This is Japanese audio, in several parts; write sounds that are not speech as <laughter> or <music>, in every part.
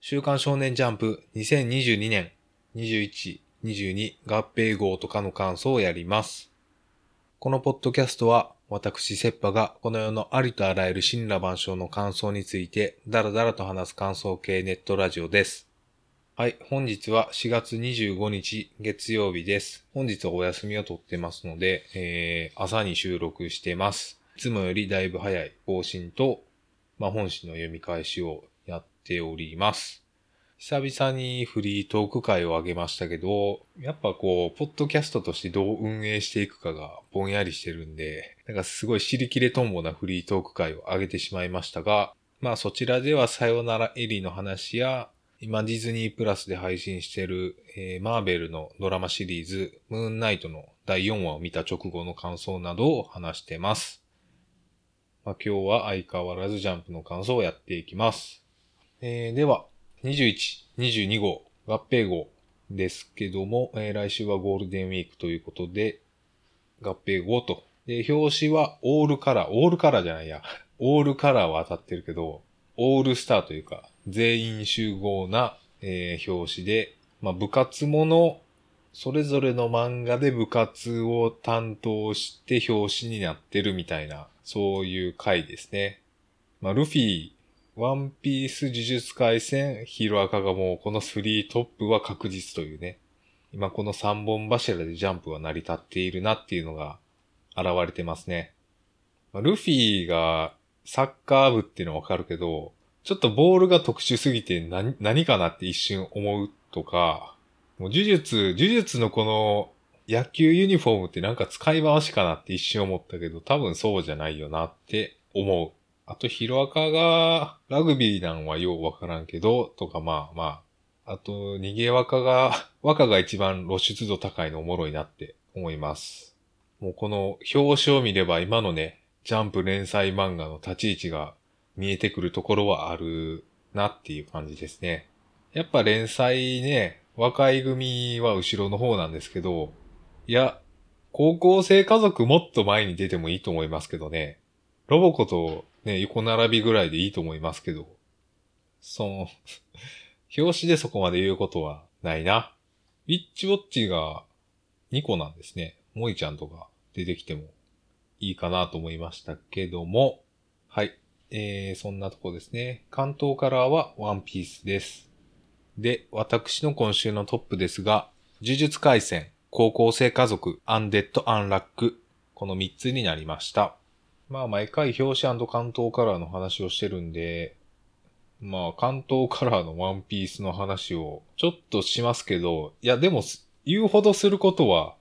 週刊少年ジャンプ2022年21、22合併号とかの感想をやります。このポッドキャストは私セッパがこの世のありとあらゆる神羅万象の感想についてダラダラと話す感想系ネットラジオです。はい、本日は4月25日月曜日です。本日はお休みを取ってますので、えー、朝に収録してます。いつもよりだいぶ早い更新と、まあ、本誌の読み返しをやっております。久々にフリートーク会を上げましたけど、やっぱこう、ポッドキャストとしてどう運営していくかがぼんやりしてるんで、なんかすごい尻切れトンボなフリートーク会を上げてしまいましたが、まあそちらではさよならエリーの話や、今ディズニープラスで配信してる、えーマーベルのドラマシリーズ、ムーンナイトの第4話を見た直後の感想などを話してます。まあ、今日は相変わらずジャンプの感想をやっていきます。えーでは、21、22号、合併号ですけども、えー来週はゴールデンウィークということで、合併号と。で、表紙はオールカラー、オールカラーじゃないや、オールカラーは当たってるけど、オールスターというか、全員集合な、えー表紙で、まあ、部活もの、それぞれの漫画で部活を担当して表紙になってるみたいな、そういう回ですね。まあ、ルフィ、ワンピース、呪術回戦、ヒーローアカがもうこの3トップは確実というね。今この3本柱でジャンプは成り立っているなっていうのが現れてますね。ルフィがサッカー部っていうのはわかるけど、ちょっとボールが特殊すぎて何何かなって一瞬思うとか、もう呪術、呪術のこの野球ユニフォームってなんか使い回しかなって一瞬思ったけど、多分そうじゃないよなって思う。あと、ヒロアカがラグビーなんはようわからんけど、とかまあまあ。あと、逃げ若が、<laughs> 若が一番露出度高いのおもろいなって思います。もうこの表紙を見れば今のね、ジャンプ連載漫画の立ち位置が見えてくるところはあるなっていう感じですね。やっぱ連載ね、若い組は後ろの方なんですけど、いや、高校生家族もっと前に出てもいいと思いますけどね。ロボコとね、横並びぐらいでいいと思いますけど、その、<laughs> 表紙でそこまで言うことはないな。ウィッチウォッチが2個なんですね。モイちゃんとか出てきてもいいかなと思いましたけども、はい。えー、そんなとこですね。関東カラーはワンピースです。で、私の今週のトップですが、呪術回戦、高校生家族、アンデッド・アンラック、この3つになりました。まあ、毎回表紙関東カラーの話をしてるんで、まあ、関東カラーのワンピースの話をちょっとしますけど、いや、でも、言うほどすることは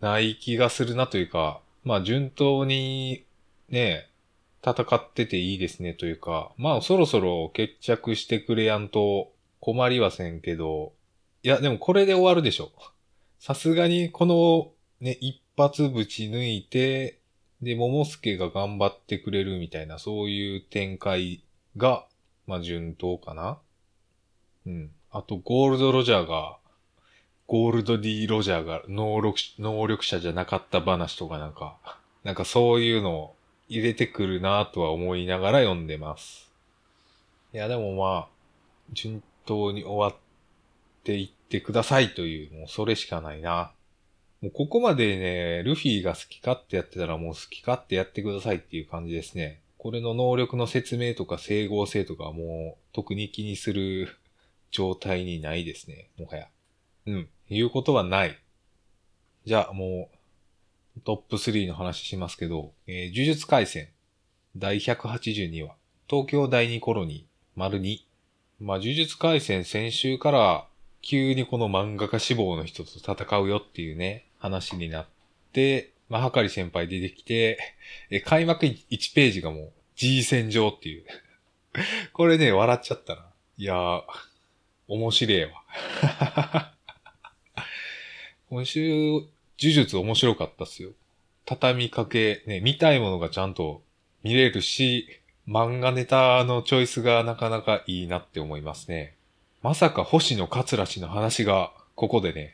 ない気がするなというか、まあ、順当にね、戦ってていいですねというか、まあ、そろそろ決着してくれやんと困りはせんけど、いや、でもこれで終わるでしょ。さすがにこのね、一発ぶち抜いて、で、桃助が頑張ってくれるみたいな、そういう展開が、まあ、順当かな。うん。あと、ゴールド・ロジャーが、ゴールド・ディ・ロジャーが能力能力者じゃなかった話とかなんか、なんかそういうのを入れてくるなとは思いながら読んでます。いや、でもまあ、順当に終わっていってくださいという、もうそれしかないな。もうここまでね、ルフィが好き勝手やってたらもう好き勝手やってくださいっていう感じですね。これの能力の説明とか整合性とかはもう特に気にする状態にないですね。もはや。うん。言うことはない。じゃあもうトップ3の話しますけど、えー呪術回戦第182話東京第2コロニー丸2まあ、呪術回戦先週から急にこの漫画家志望の人と戦うよっていうね、話になって、まあ、はかり先輩出てきて、え、開幕1ページがもう G 戦場っていう。<laughs> これね、笑っちゃったな。いやー、面白いわ。<laughs> 今週、呪術面白かったっすよ。畳みかけ、ね、見たいものがちゃんと見れるし、漫画ネタのチョイスがなかなかいいなって思いますね。まさか星野桂氏の話がここでね、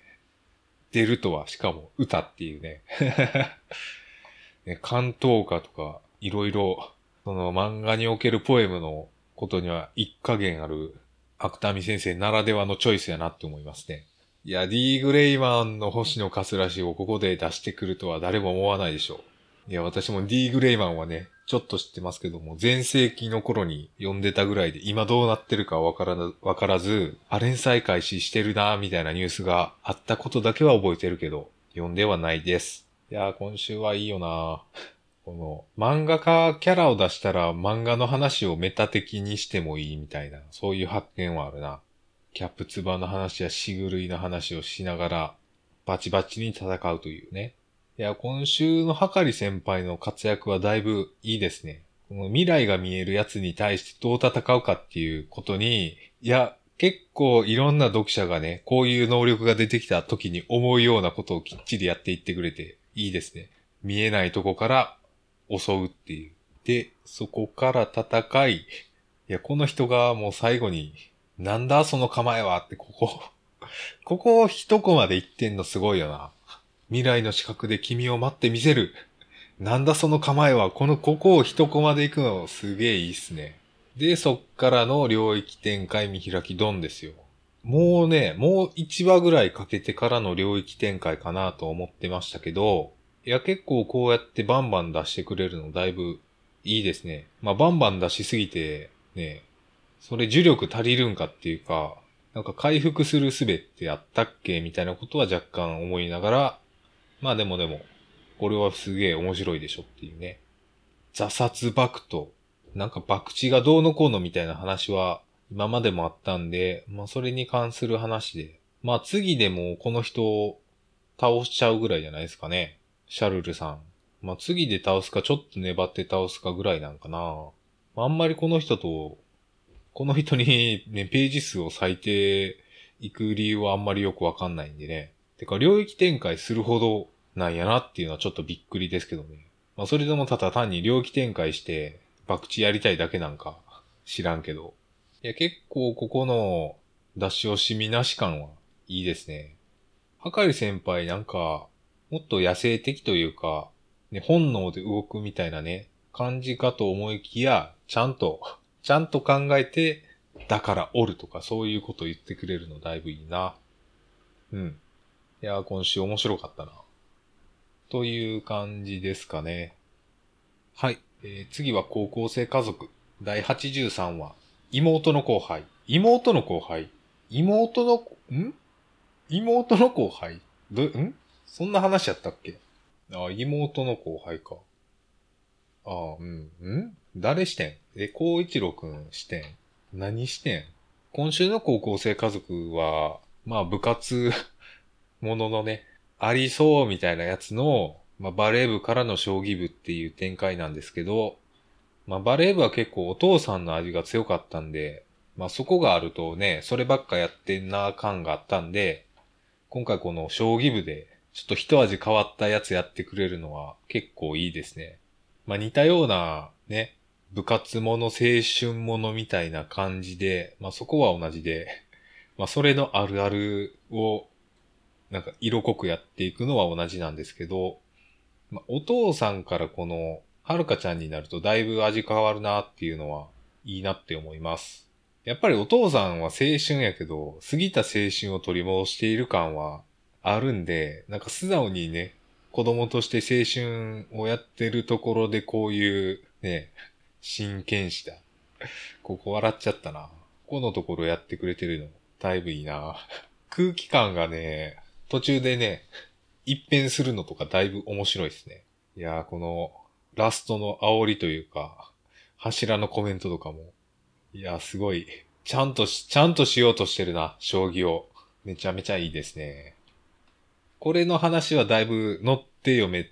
出るとは、しかも歌っていうね。<laughs> ね関東歌とか、いろいろ、その漫画におけるポエムのことには一加減ある芥見先生ならではのチョイスやなって思いますね。いや、D グレイマンの星野桂氏をここで出してくるとは誰も思わないでしょう。いや、私も D グレイマンはね、ちょっと知ってますけども、前世紀の頃に読んでたぐらいで、今どうなってるかわからず、わからず、あ、連載開始してるな、みたいなニュースがあったことだけは覚えてるけど、読んではないです。いやー、今週はいいよな <laughs> この、漫画家キャラを出したら漫画の話をメタ的にしてもいいみたいな、そういう発見はあるな。キャップツバの話やシグルイの話をしながら、バチバチに戦うというね。いや、今週のはかり先輩の活躍はだいぶいいですね。この未来が見えるやつに対してどう戦うかっていうことに、いや、結構いろんな読者がね、こういう能力が出てきた時に思うようなことをきっちりやっていってくれていいですね。見えないとこから襲うっていう。で、そこから戦い、いや、この人がもう最後になんだその構えはって、ここここ一コマで言ってんのすごいよな。未来の視覚で君を待ってみせる。なんだその構えは、このここを一コマで行くのすげえいいっすね。で、そっからの領域展開見開きドンですよ。もうね、もう1話ぐらいかけてからの領域展開かなと思ってましたけど、いや結構こうやってバンバン出してくれるのだいぶいいですね。まあバンバン出しすぎて、ね、それ呪力足りるんかっていうか、なんか回復する術ってあったっけみたいなことは若干思いながら、まあでもでも、これはすげえ面白いでしょっていうね。挫殺爆と、なんか爆地がどうのこうのみたいな話は今までもあったんで、まあそれに関する話で、まあ次でもこの人を倒しちゃうぐらいじゃないですかね。シャルルさん。まあ次で倒すかちょっと粘って倒すかぐらいなんかな。あんまりこの人とこの人にね、ページ数を割いていく理由はあんまりよくわかんないんでね。てか、領域展開するほどなんやなっていうのはちょっとびっくりですけどね。まあ、それでもただ単に領域展開して、博打やりたいだけなんか知らんけど。いや、結構ここの出し惜しみなし感はいいですね。はかり先輩なんか、もっと野生的というか、ね、本能で動くみたいなね、感じかと思いきや、ちゃんと <laughs> ちゃんと考えて、だからおるとかそういうこと言ってくれるのだいぶいいな。うん。いや、今週面白かったな。という感じですかね。はい。えー、次は高校生家族。第83話。妹の後輩。妹の後輩？妹の、ん？妹の後輩？ど、ん？そんな話やったっけ？あ、妹の後輩か。ああ、うん。ん？誰視点え、孝一郎くん視点何視点今週の高校生家族は、まあ部活もののね、ありそうみたいなやつの、まあバレー部からの将棋部っていう展開なんですけど、まあバレー部は結構お父さんの味が強かったんで、まあそこがあるとね、そればっかやってんな感があったんで、今回この将棋部でちょっと一味変わったやつやってくれるのは結構いいですね。まあ似たようなね、部活もの、青春ものみたいな感じで、まあそこは同じで、まあそれのあるあるを、なんか色濃くやっていくのは同じなんですけど、まあお父さんからこの、はるかちゃんになるとだいぶ味変わるなっていうのはいいなって思います。やっぱりお父さんは青春やけど、過ぎた青春を取り戻している感はあるんで、なんか素直にね、子供として青春をやってるところでこういうね、真剣士だ。ここ笑っちゃったな。ここのところやってくれてるの、だいぶいいな。空気感がね、途中でね、一変するのとかだいぶ面白いですね。いやー、このラストの煽りというか、柱のコメントとかも、いやー、すごい、ちゃんとし、ちゃんとしようとしてるな、将棋を。めちゃめちゃいいですね。これの話はだいぶ乗って読め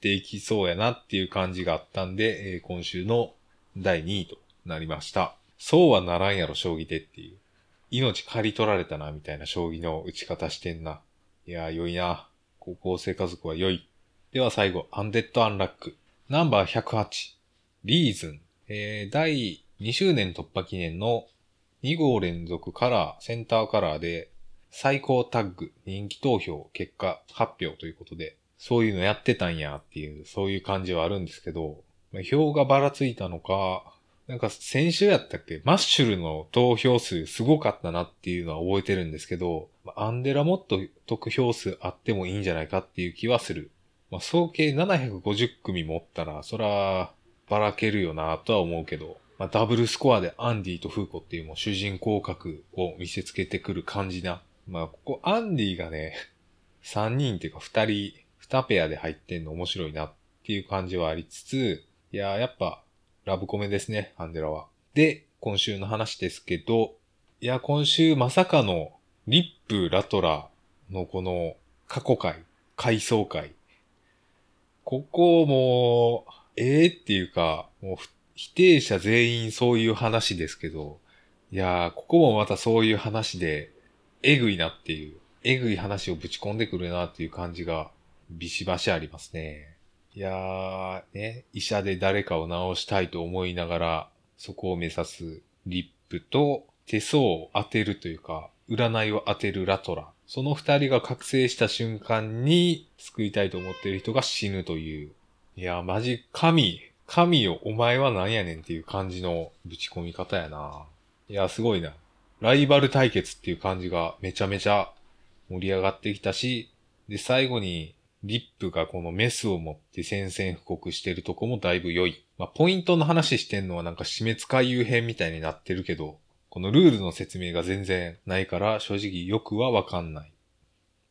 ていきそうやなっていう感じがあったんで、えー、今週の第2位となりました。そうはならんやろ、将棋でっていう。命刈り取られたな、みたいな将棋の打ち方してんな。いやー、良いな。高校生家族は良い。では最後、アンデッド・アンラック。ナンバー108。リーズン。えー、第2周年突破記念の2号連続カラー、センターカラーで最高タッグ、人気投票、結果発表ということで、そういうのやってたんやっていう、そういう感じはあるんですけど、票がばらついたのか、なんか先週やったっけ？マッシュルの投票数すごかったなっていうのは覚えてるんですけど、アンデラもっと得票数あってもいいんじゃないかっていう気はする。まあ、総計750組持ったら、そら、ばらけるよなとは思うけど、まあ、ダブルスコアでアンディとフーコっていうもう主人公格を見せつけてくる感じな。まあ、ここアンディがね、3人っていうか2人、2ペアで入ってんの面白いなっていう感じはありつつ、いややっぱラブコメですね、アンデラは。で、今週の話ですけど、いや、今週まさかのリップ・ラトラのこの過去回、回想会。ここも、ええー、っていうか、もう否定者全員そういう話ですけど、いやー、ここもまたそういう話で、えぐいなっていう、えぐい話をぶち込んでくるなっていう感じが、ビシバシありますね。いやー、ね、医者で誰かを治したいと思いながら、そこを目指すリップと手相を当てるというか、占いを当てるラトラ。その二人が覚醒した瞬間に救いたいと思っている人が死ぬという。いやー、マジ神、神よ、お前は何やねんっていう感じのぶち込み方やな。いやー、すごいな。ライバル対決っていう感じがめちゃめちゃ盛り上がってきたし、で、最後にリップがこのメスを持って宣戦布告してるとこもだいぶ良い。まあ、ポイントの話してんのはなんか死滅回遊編みたいになってるけど、このルールの説明が全然ないから正直よくはわかんない。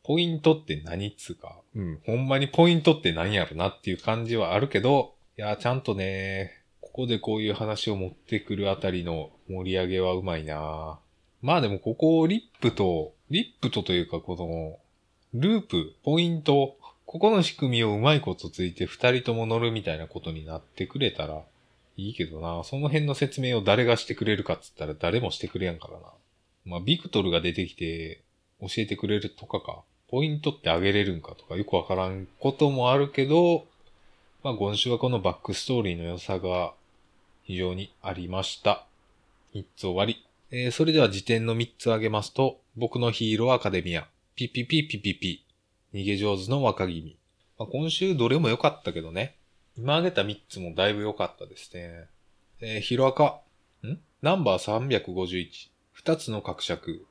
ポイントって何っつうか、うん、ほんまにポイントって何やろなっていう感じはあるけど、いや、ちゃんとね、ここでこういう話を持ってくるあたりの盛り上げはうまいなまあでもここリップと、リップとというかこの、ループ、ポイント、ここの仕組みをうまいことついて二人とも乗るみたいなことになってくれたらいいけどな。その辺の説明を誰がしてくれるかっつったら誰もしてくれやんからな。まあ、ビクトルが出てきて教えてくれるとかか。ポイントってあげれるんかとかよくわからんこともあるけど、まあ、今週はこのバックストーリーの良さが非常にありました。3つ終わり。えー、それでは辞典の3つ挙げますと、僕のヒーローアカデミア、ピピピピピピ、逃げ上手の若君。まあ、今週どれも良かったけどね。今挙げた3つもだいぶ良かったですね。えー、ヒロアカ。ん？ナンバー351。2つの格尺。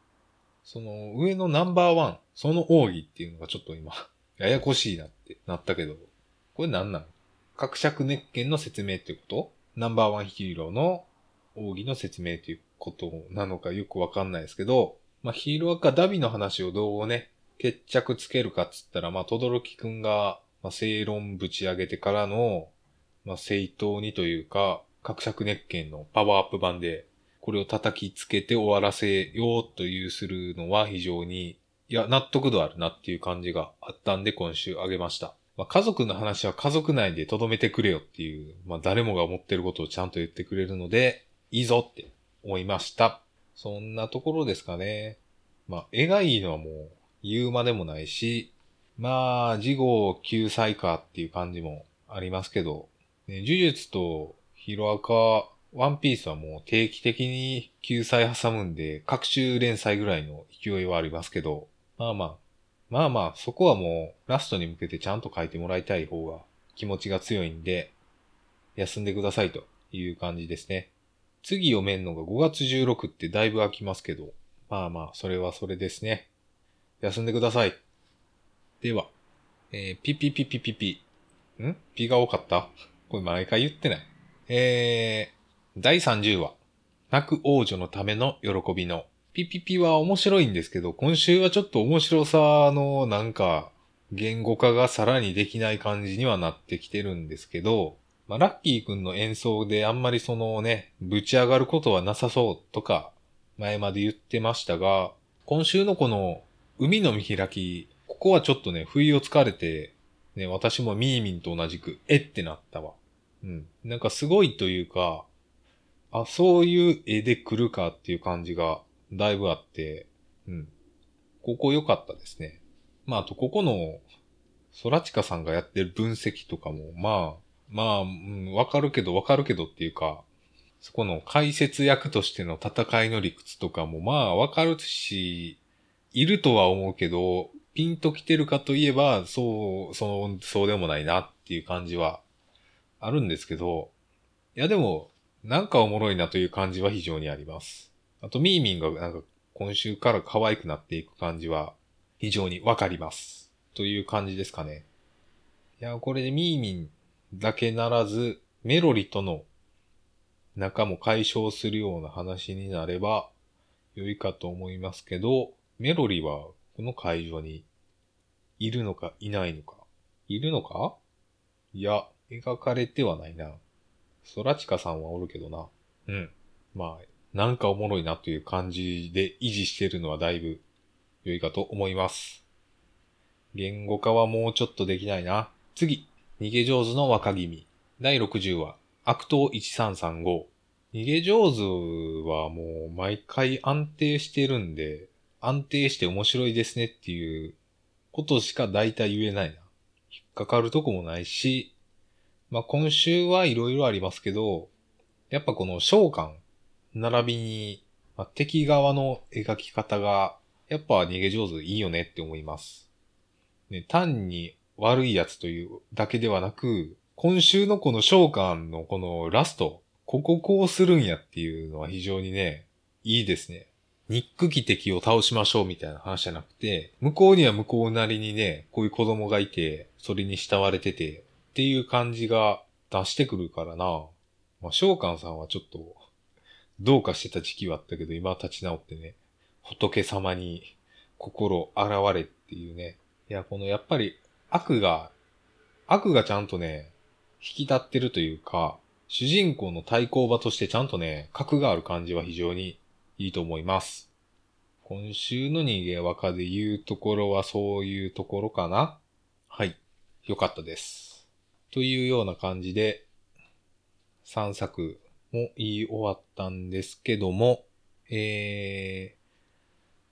その上のナンバーワン、その奥義っていうのがちょっと今、<laughs> ややこしいなってなったけど、これ何なの？格尺熱剣の説明ってこと？ナンバーワンヒーローの奥義の説明っていうことなのかよくわかんないですけど、まあ、ヒーローアカダビの話をどうね、決着つけるかっつったら、まあ、とどろきくんが、まあ、正論ぶち上げてからの、まあ、正当にというか、格尺熱剣のパワーアップ版で、これを叩きつけて終わらせようというするのは非常に、いや、納得度あるなっていう感じがあったんで今週あげました。まあ、家族の話は家族内で留めてくれよっていう、まあ、誰もが思ってることをちゃんと言ってくれるので、いいぞって思いました。そんなところですかね。まあ、絵がいいのはもう、言うまでもないし、まあ、事後救済かっていう感じもありますけど、ね、呪術とヒロアカ、ワンピースはもう定期的に救済挟むんで、各週連載ぐらいの勢いはありますけど、まあまあ、まあまあ、そこはもうラストに向けてちゃんと書いてもらいたい方が気持ちが強いんで、休んでくださいという感じですね。次読めんのが5月16ってだいぶ空きますけど、まあまあ、それはそれですね。休んでください。では、えー、ピピピピピピ。ん？ピが多かった？これ毎回言ってない。えー、第30話。泣く王女のための喜びの。ピピピは面白いんですけど、今週はちょっと面白さのなんか、言語化がさらにできない感じにはなってきてるんですけど、まあ、ラッキーくんの演奏であんまりそのね、ぶち上がることはなさそうとか、前まで言ってましたが、今週のこの海の見開き、ここはちょっとね、不意をつかれて、ね、私もミーミンと同じく、えってなったわ。うん。なんかすごいというか、あ、そういう絵で来るかっていう感じがだいぶあって、うん。ここ良かったですね。まあ、あとここの、ソラチカさんがやってる分析とかも、まあ、まあ、うん、わかるけどわかるけどっていうか、そこの解説役としての戦いの理屈とかもまあわかるし、いるとは思うけど、ピンと来てるかといえば、そう、そう、そうでもないなっていう感じはあるんですけど、いやでも、なんかおもろいなという感じは非常にあります。あと、ミーミンがなんか今週から可愛くなっていく感じは非常にわかります。という感じですかね。いや、これでミーミンだけならず、メロリとの仲も解消するような話になれば良いかと思いますけど、メロリはこの会場にいるのかいないのか。いるのか？いや、描かれてはないな。ソラチカさんはおるけどな。うん。まあ、なんかおもろいなという感じで維持してるのはだいぶ良いかと思います。言語化はもうちょっとできないな。次。逃げ上手の若君。第60話。悪党1335。逃げ上手はもう毎回安定してるんで、安定して面白いですねっていうことしか大体言えないな。引っかかるとこもないし、まあ今週はいろいろありますけど、やっぱこの召喚、並びに、まあ、敵側の描き方が、やっぱ逃げ上手いいよねって思います。ね、単に悪いやつというだけではなく、今週のこの召喚のこのラスト、こここうするんやっていうのは非常にね、いいですね。ニック機敵を倒しましょうみたいな話じゃなくて、向こうには向こうなりにね、こういう子供がいて、それに慕われてて、っていう感じが出してくるからな。まあ、召喚さんはちょっと、どうかしてた時期はあったけど、今は立ち直ってね、仏様に心現れっていうね。いや、このやっぱり悪が、悪がちゃんとね、引き立ってるというか、主人公の対抗馬としてちゃんとね、格がある感じは非常にいいと思います。今週の逃げ若で言うところはそういうところかなはい。よかったです。というような感じで、3作も言い終わったんですけども、えー、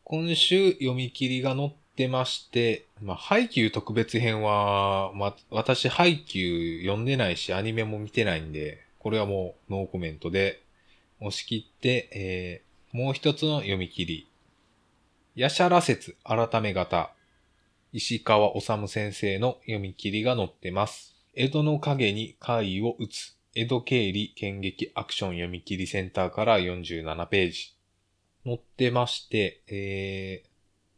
今週読み切りが載ってまして、まあ、ハイキュー特別編は、まあ、私ハイキュー読んでないし、アニメも見てないんで、これはもうノーコメントで押し切って、えー、もう一つの読み切り。ヤシャラ説改め型。石川治先生の読み切りが載ってます。江戸の影に怪異を打つ。江戸経理剣劇アクション読み切りセンターから47ページ。載ってまして、えー、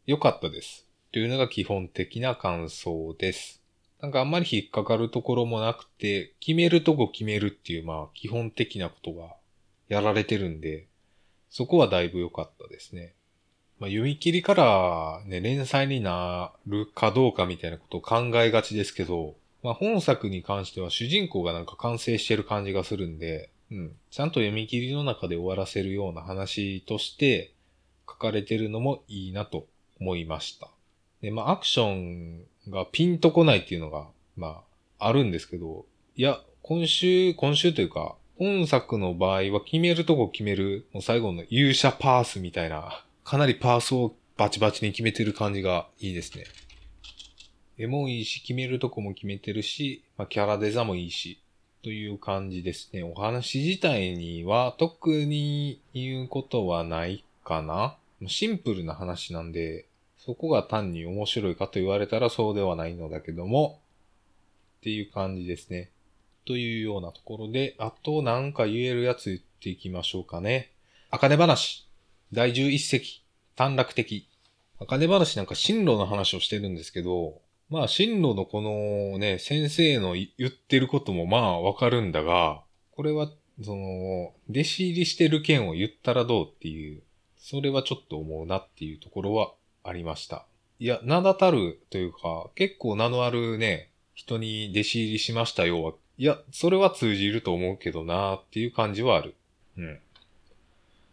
良かったです。というのが基本的な感想です。なんかあんまり引っかかるところもなくて、決めるとこ決めるっていう、まあ基本的なことがやられてるんで、そこはだいぶ良かったですね。まあ読み切りからね、連載になるかどうかみたいなことを考えがちですけど、まあ本作に関しては主人公がなんか完成してる感じがするんで、うん。ちゃんと読み切りの中で終わらせるような話として書かれてるのもいいなと思いました。で、まあアクションがピンとこないっていうのが、まああるんですけど、いや、今週、今週というか、本作の場合は決めるとこ決める、もう最後の勇者パースみたいな、かなりパースをバチバチに決めてる感じがいいですね。絵もいいし、決めるとこも決めてるし、まあ、キャラデザもいいし、という感じですね。お話自体には特に言うことはないかな。シンプルな話なんで、そこが単に面白いかと言われたらそうではないのだけども、っていう感じですね。というようなところで、あとなんか言えるやつ言っていきましょうかね。あかね話。第11席。短絡的。あかね話なんか進路の話をしてるんですけど、まあ進路のこのね、先生の言ってることもまあわかるんだが、これはその、弟子入りしてる件を言ったらどうっていう、それはちょっと思うなっていうところはありました。いや、名だたるというか、結構名のあるね、人に弟子入りしましたよは、いや、それは通じると思うけどなっていう感じはある。うん。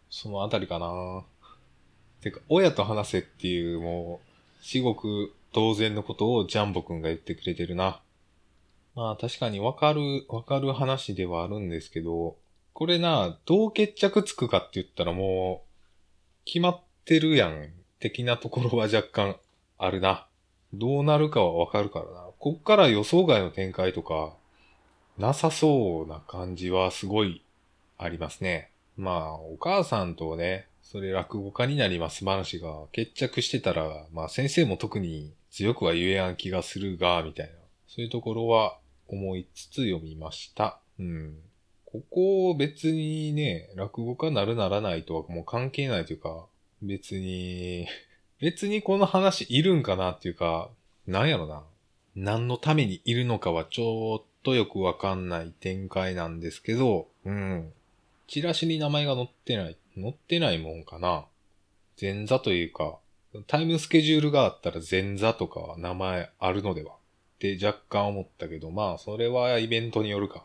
そのあたりかなてか、親と話せっていう、もう、至極当然のことをジャンボくんが言ってくれてるな。まあ確かにわかる、わかる話ではあるんですけど、これな、どう決着つくかって言ったらもう、決まってるやん、的なところは若干あるな。どうなるかはわかるからな。こっから予想外の展開とか、なさそうな感じはすごいありますね。まあ、お母さんとね、それ落語家になります話が決着してたら、まあ先生も特に強くは言えやん気がするが、みたいな。そういうところは思いつつ読みました。うん。ここ別にね、落語家なるならないとはもう関係ないというか、別に、<laughs> 別にこの話いるんかなっていうか、なんやろな。何のためにいるのかはちょっとよくわかんない展開なんですけど、うん。チラシに名前が載ってない、載ってないもんかな。前座というか、タイムスケジュールがあったら前座とかは名前あるのではって若干思ったけど、まあそれはイベントによるか。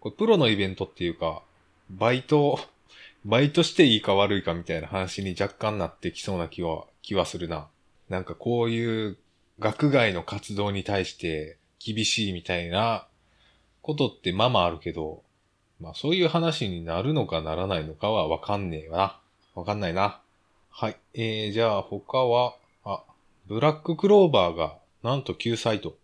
これプロのイベントっていうか、バイト、<laughs> バイトしていいか悪いかみたいな話に若干なってきそうな気は、気はするな。なんかこういう学外の活動に対して厳しいみたいなことってままあるけど、まあそういう話になるのかならないのかはわかんねえな。わかんないな。はい。えー、じゃあ他は、あ、ブラッククローバーがなんと救済と。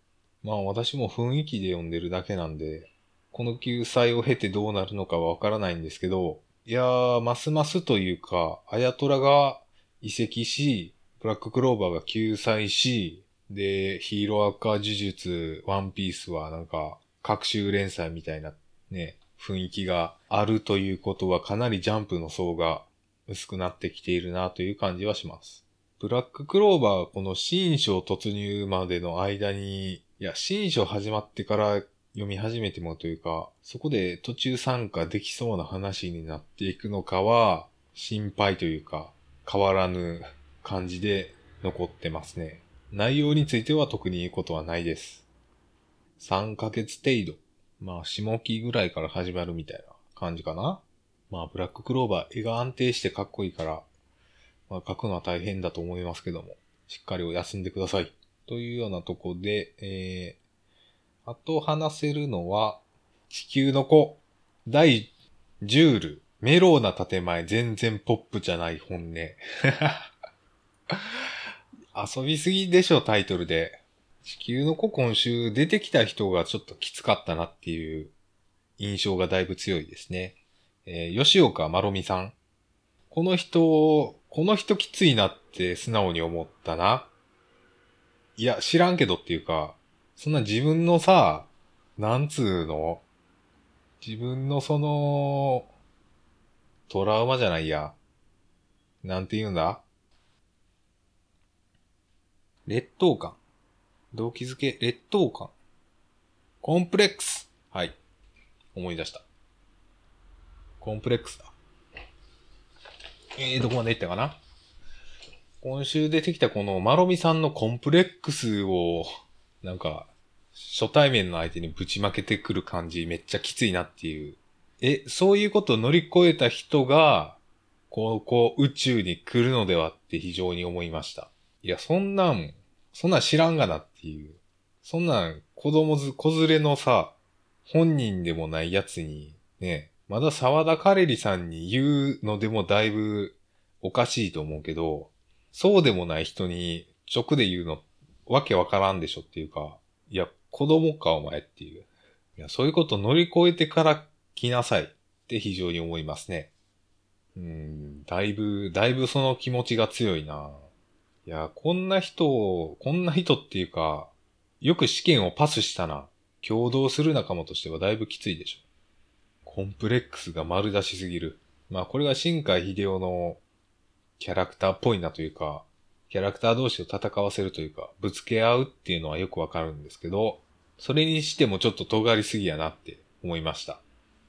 まあ私も雰囲気で読んでるだけなんで、この救済を経てどうなるのかはわからないんですけど、いやー、ますますというか、あやとらが移籍し、ブラッククローバーが救済し、で、ヒーローアカ呪術、ワンピースはなんか、各週連載みたいなね、雰囲気があるということはかなりジャンプの層が薄くなってきているなという感じはします。ブラッククローバーはこの新章突入までの間に、いや、新章始まってから読み始めてもというか、そこで途中参加できそうな話になっていくのかは、心配というか、変わらぬ感じで残ってますね。内容については特に言うことはないです。3ヶ月程度。まあ、下期ぐらいから始まるみたいな感じかな。まあ、ブラッククローバー、絵が安定してかっこいいから、まあ、書くのは大変だと思いますけども、しっかりお休んでください。というようなとこで、えー、あと話せるのは、地球の子、第10ル、メローな建前、全然ポップじゃない本音。遊びすぎでしょ、タイトルで。地球の子今週出てきた人がちょっときつかったなっていう印象がだいぶ強いですね。えー、吉岡まろみさん。この人、この人きついなって素直に思ったな。いや、知らんけどっていうか、そんな自分のさ、なんつうの自分のその、トラウマじゃないや。なんて言うんだ？劣等感。動機づけ、劣等感。コンプレックス。はい。思い出した。コンプレックスだ。えー、どこまで行ったかな？今週出てきたこのマロミさんのコンプレックスを、なんか、初対面の相手にぶちまけてくる感じめっちゃきついなっていう。え、そういうことを乗り越えた人が、こうこう宇宙に来るのではって非常に思いました。いや、そんなん、そんなん知らんがなっていう。そんなん子供ず、子連れのさ、本人でもないやつに、ね、まだ沢田カレリさんに言うのでもだいぶおかしいと思うけど、そうでもない人に直で言うのわけわからんでしょっていうか、いや、子供かお前っていう。いや、そういうこと乗り越えてから来なさいって非常に思いますね。うん、だいぶ、だいぶその気持ちが強いな。いや、こんな人を、こんな人っていうか、よく試験をパスしたな。共同する仲間としてはだいぶきついでしょ。コンプレックスが丸出しすぎる。まあこれが新海秀夫のキャラクターっぽいなというか、キャラクター同士を戦わせるというか、ぶつけ合うっていうのはよくわかるんですけど、それにしてもちょっと尖りすぎやなって思いました。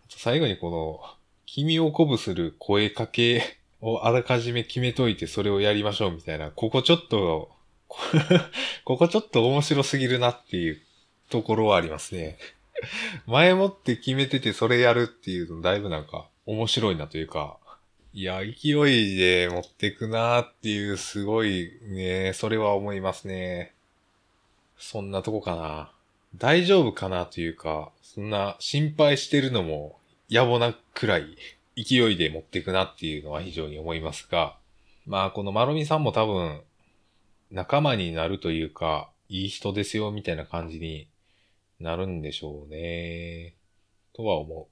最後にこの、君を鼓舞する声かけをあらかじめ決めといてそれをやりましょうみたいな、ここちょっと、<laughs> ここちょっと面白すぎるなっていうところはありますね。<laughs> 前もって決めててそれやるっていうのだいぶなんか面白いなというか、いや、勢いで持ってくなーっていう、すごいね、それは思いますね。そんなとこかな。大丈夫かなというか、そんな心配してるのも野暮なくらい勢いで持っていくなっていうのは非常に思いますが、まあこのマロミさんも多分仲間になるというか、いい人ですよみたいな感じになるんでしょうね。とは思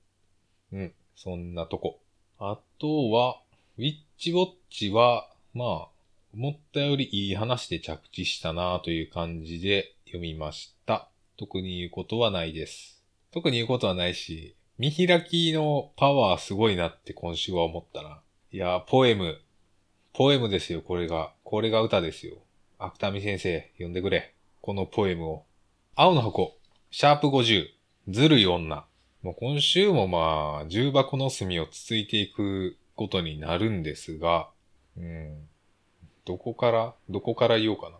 う。うん、そんなとこ。あとは、ウィッチウォッチは、まあ、思ったよりいい話で着地したなという感じで読みました。特に言うことはないです。特に言うことはないし、見開きのパワーすごいなって今週は思ったな。いやー、ポエム。ポエムですよ、これが。これが歌ですよ。芥見先生、読んでくれ。このポエムを。青の箱、シャープ50、ずるい女。もう今週もまあ、重箱の隅をつついていくことになるんですが、うん。どこから、どこから言おうかな。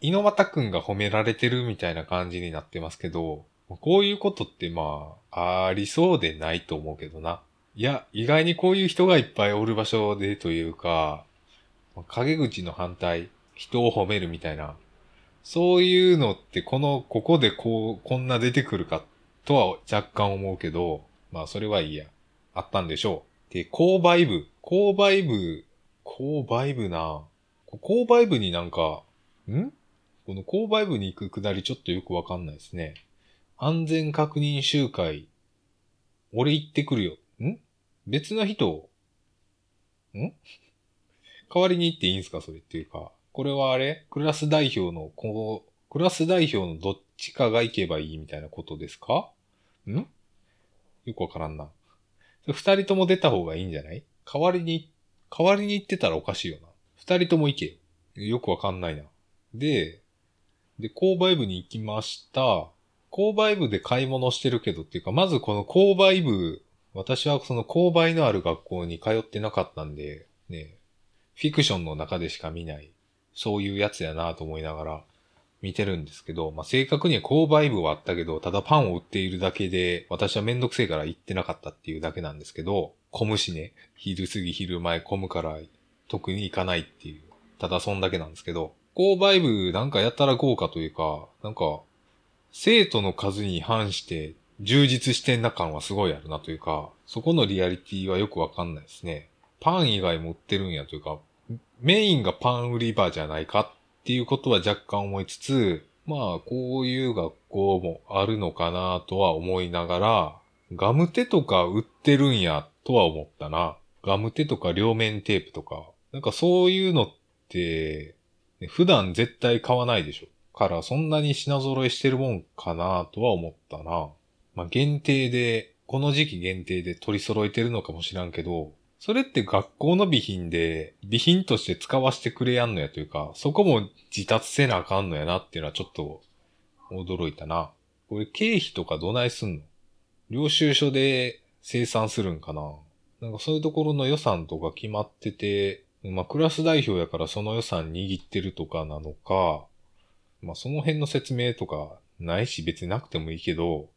井ノ端くんが褒められてるみたいな感じになってますけど、こういうことってまあ、ありそうでないと思うけどな。いや、意外にこういう人がいっぱいおる場所でというか、陰口の反対、人を褒めるみたいな、そういうのってこの、ここでこう、こんな出てくるかとは若干思うけど、まあそれはいいや。あったんでしょう。で、購買部。購買部、購買部な。購買部になんか、ん？この購買部に行くくだりちょっとよくわかんないですね。安全確認集会。俺行ってくるよ。ん？別の人ん？<laughs> 代わりに行っていいんすかそれっていうか。これはあれ？クラス代表の、こう、クラス代表のどっちかが行けばいいみたいなことですか？ん？よくわからんな。二人とも出た方がいいんじゃない？代わりに、代わりに行ってたらおかしいよな。二人とも行け。よくわかんないな。で、で、購買部に行きました。購買部で買い物してるけどっていうか、まずこの購買部、私はその購買のある学校に通ってなかったんで、ね、フィクションの中でしか見ない、そういうやつやなと思いながら見てるんですけど、まあ、正確には購買部はあったけど、ただパンを売っているだけで、私はめんどくせえから行ってなかったっていうだけなんですけど、混むしね、昼過ぎ昼前混むから特に行かないっていう、ただそんだけなんですけど、購買部なんかやったら豪華というか、なんか、生徒の数に反して充実してんな感はすごいあるなというか、そこのリアリティはよくわかんないですね。パン以外も売ってるんやというか、メインがパン売り場じゃないかっていうことは若干思いつつ、まあ、こういう学校もあるのかなとは思いながら、ガムテとか売ってるんやとは思ったな。ガムテとか両面テープとか。なんかそういうのって、普段絶対買わないでしょ。からそんなに品揃えしてるもんかなとは思ったな。まあ、限定で、この時期限定で取り揃えてるのかもしらんけど、それって学校の備品で、備品として使わせてくれやんのやというか、そこも自達せなあかんのやなっていうのはちょっと驚いたな。これ経費とかどないすんの？領収書で生産するんかな？なんかそういうところの予算とか決まってて、まあ、クラス代表やからその予算握ってるとかなのか、まあ、その辺の説明とかないし別になくてもいいけど、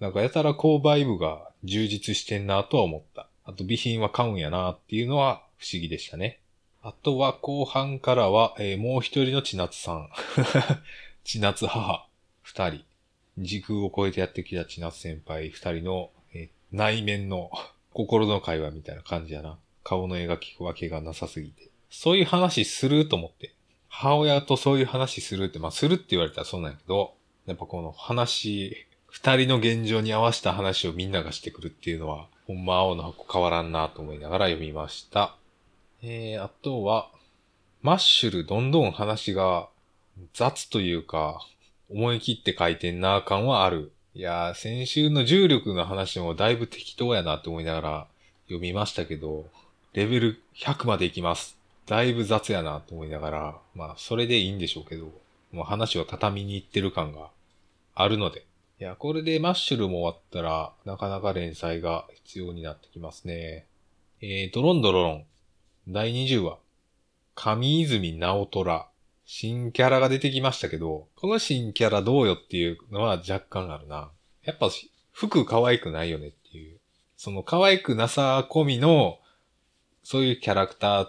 なんかやたら購買部が充実してんなとは思った。あと備品は買うんやなっていうのは不思議でしたね。あとは後半からは、えー、もう一人の千夏さん。<laughs> 千夏母二人。時空を超えてやってきた千夏先輩二人の、えー、内面の心の会話みたいな感じやな。顔の描き分けがなさすぎて。そういう話すると思って。母親とそういう話するって、まあするって言われたらそうなんやけど、やっぱこの話、二人の現状に合わせた話をみんながしてくるっていうのは、ほんま青の箱変わらんなと思いながら読みました。えー、あとは、マッシュルどんどん話が雑というか、思い切って書いてんな感はある。いやー、先週の重力の話もだいぶ適当やなって思いながら読みましたけど、レベル100まで行きます。だいぶ雑やなと思いながら、まあ、それでいいんでしょうけど、もう話は畳に行ってる感があるので。いや、これでマッシュルも終わったら、なかなか連載が必要になってきますね。えー、ドロンドロロン。第20話。上泉直虎。新キャラが出てきましたけど、この新キャラどうよっていうのは若干あるな。やっぱ服可愛くないよねっていう。その可愛くなさ込みのそういうキャラクター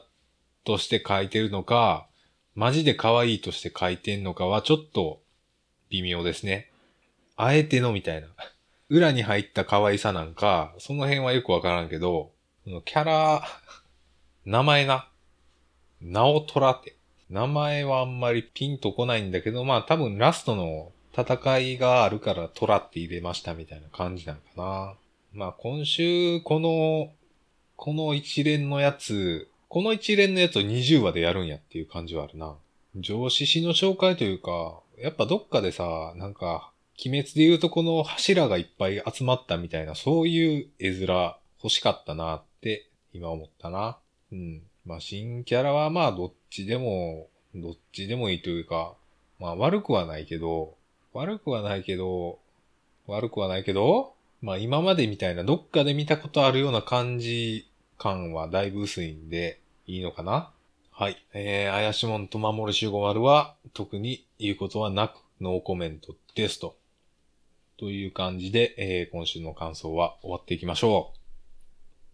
として書いてるのか、マジで可愛いとして書いてんのかはちょっと微妙ですね。あえてのみたいな。裏に入った可愛さなんか、その辺はよくわからんけど、キャラ、名前な。ナオトラって。名前はあんまりピンとこないんだけど、まあ多分ラストの戦いがあるからトラって入れましたみたいな感じなんかな。まあ今週このこの一連のやつ、この一連のやつを20話でやるんやっていう感じはあるな。上司誌の紹介というか、やっぱどっかでさ、なんか、鬼滅で言うとこの柱がいっぱい集まったみたいな、そういう絵面欲しかったなって今思ったな。うん。まあ新キャラはまあどっちでも、どっちでもいいというか、まあ悪くはないけど、悪くはないけど、悪くはないけど、まあ今までみたいなどっかで見たことあるような感じ感はだいぶ薄いんでいいのかな？はい。えー、怪しもんと守る守護丸は特に言うことはなくノーコメントですと。という感じで、えー、今週の感想は終わっていきましょ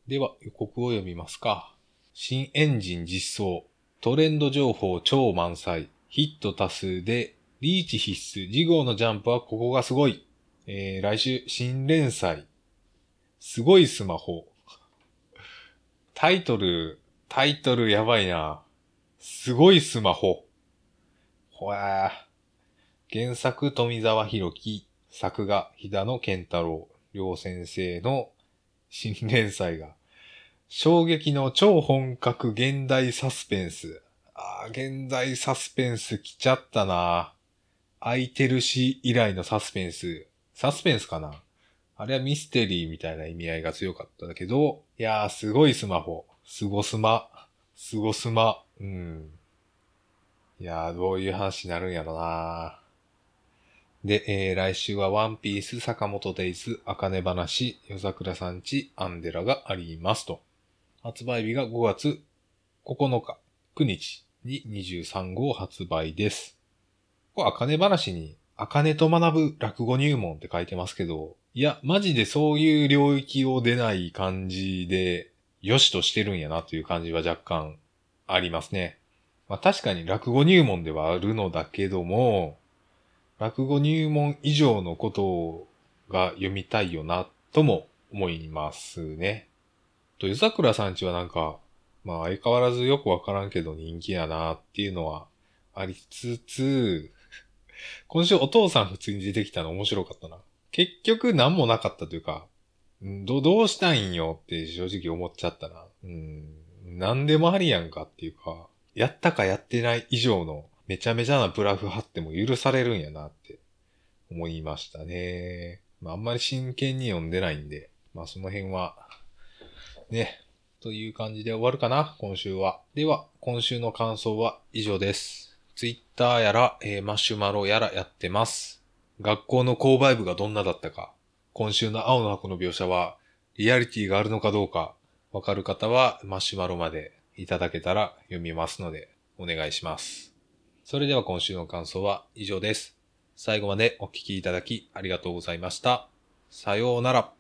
う。では予告を読みますか。新エンジン実装、トレンド情報超満載、ヒット多数でリーチ必須、次号のジャンプはここがすごい。えー、来週、新連載。すごいスマホ。タイトル、タイトルやばいな。すごいスマホ。ほわー。原作富澤弘樹、作画日田野健太郎、両先生の新連載が、衝撃の超本格現代サスペンス。あー、現代サスペンス来ちゃったな。空いてるし以来のサスペンス。サスペンスかなあれはミステリーみたいな意味合いが強かったんだけど、いやー、すごいスマホ。すごスマ。すごスマ。うん。いやー、どういう話になるんやろなで、えー、来週はワンピース、坂本デイズ、あかね話、夜桜さんち、アンデラがありますと。発売日が5月9日、9日に23号発売です。これ、あかね話に、あかねと学ぶ落語入門って書いてますけど、いや、マジでそういう領域を出ない感じで、よしとしてるんやなという感じは若干ありますね。まあ確かに落語入門ではあるのだけども、落語入門以上のことが読みたいよなとも思いますね。と、湯桜さんちはなんか、まあ相変わらずよくわからんけど人気やなっていうのはありつつ、今週お父さん普通に出てきたの面白かったな。結局何もなかったというか、ど、どうしたいんよって正直思っちゃったな。うん。何でもありやんかっていうか、やったかやってない以上のめちゃめちゃなブラフ貼っても許されるんやなって思いましたね。まああんまり真剣に読んでないんで、まあその辺は、ね、という感じで終わるかな、今週は。では、今週の感想は以上です。ツイッターやら、えー、マシュマロやらやってます。学校の購買部がどんなだったか、今週の青の箱の描写は、リアリティがあるのかどうか、わかる方はマシュマロまでいただけたら読みますので、お願いします。それでは今週の感想は以上です。最後までお聴きいただきありがとうございました。さようなら。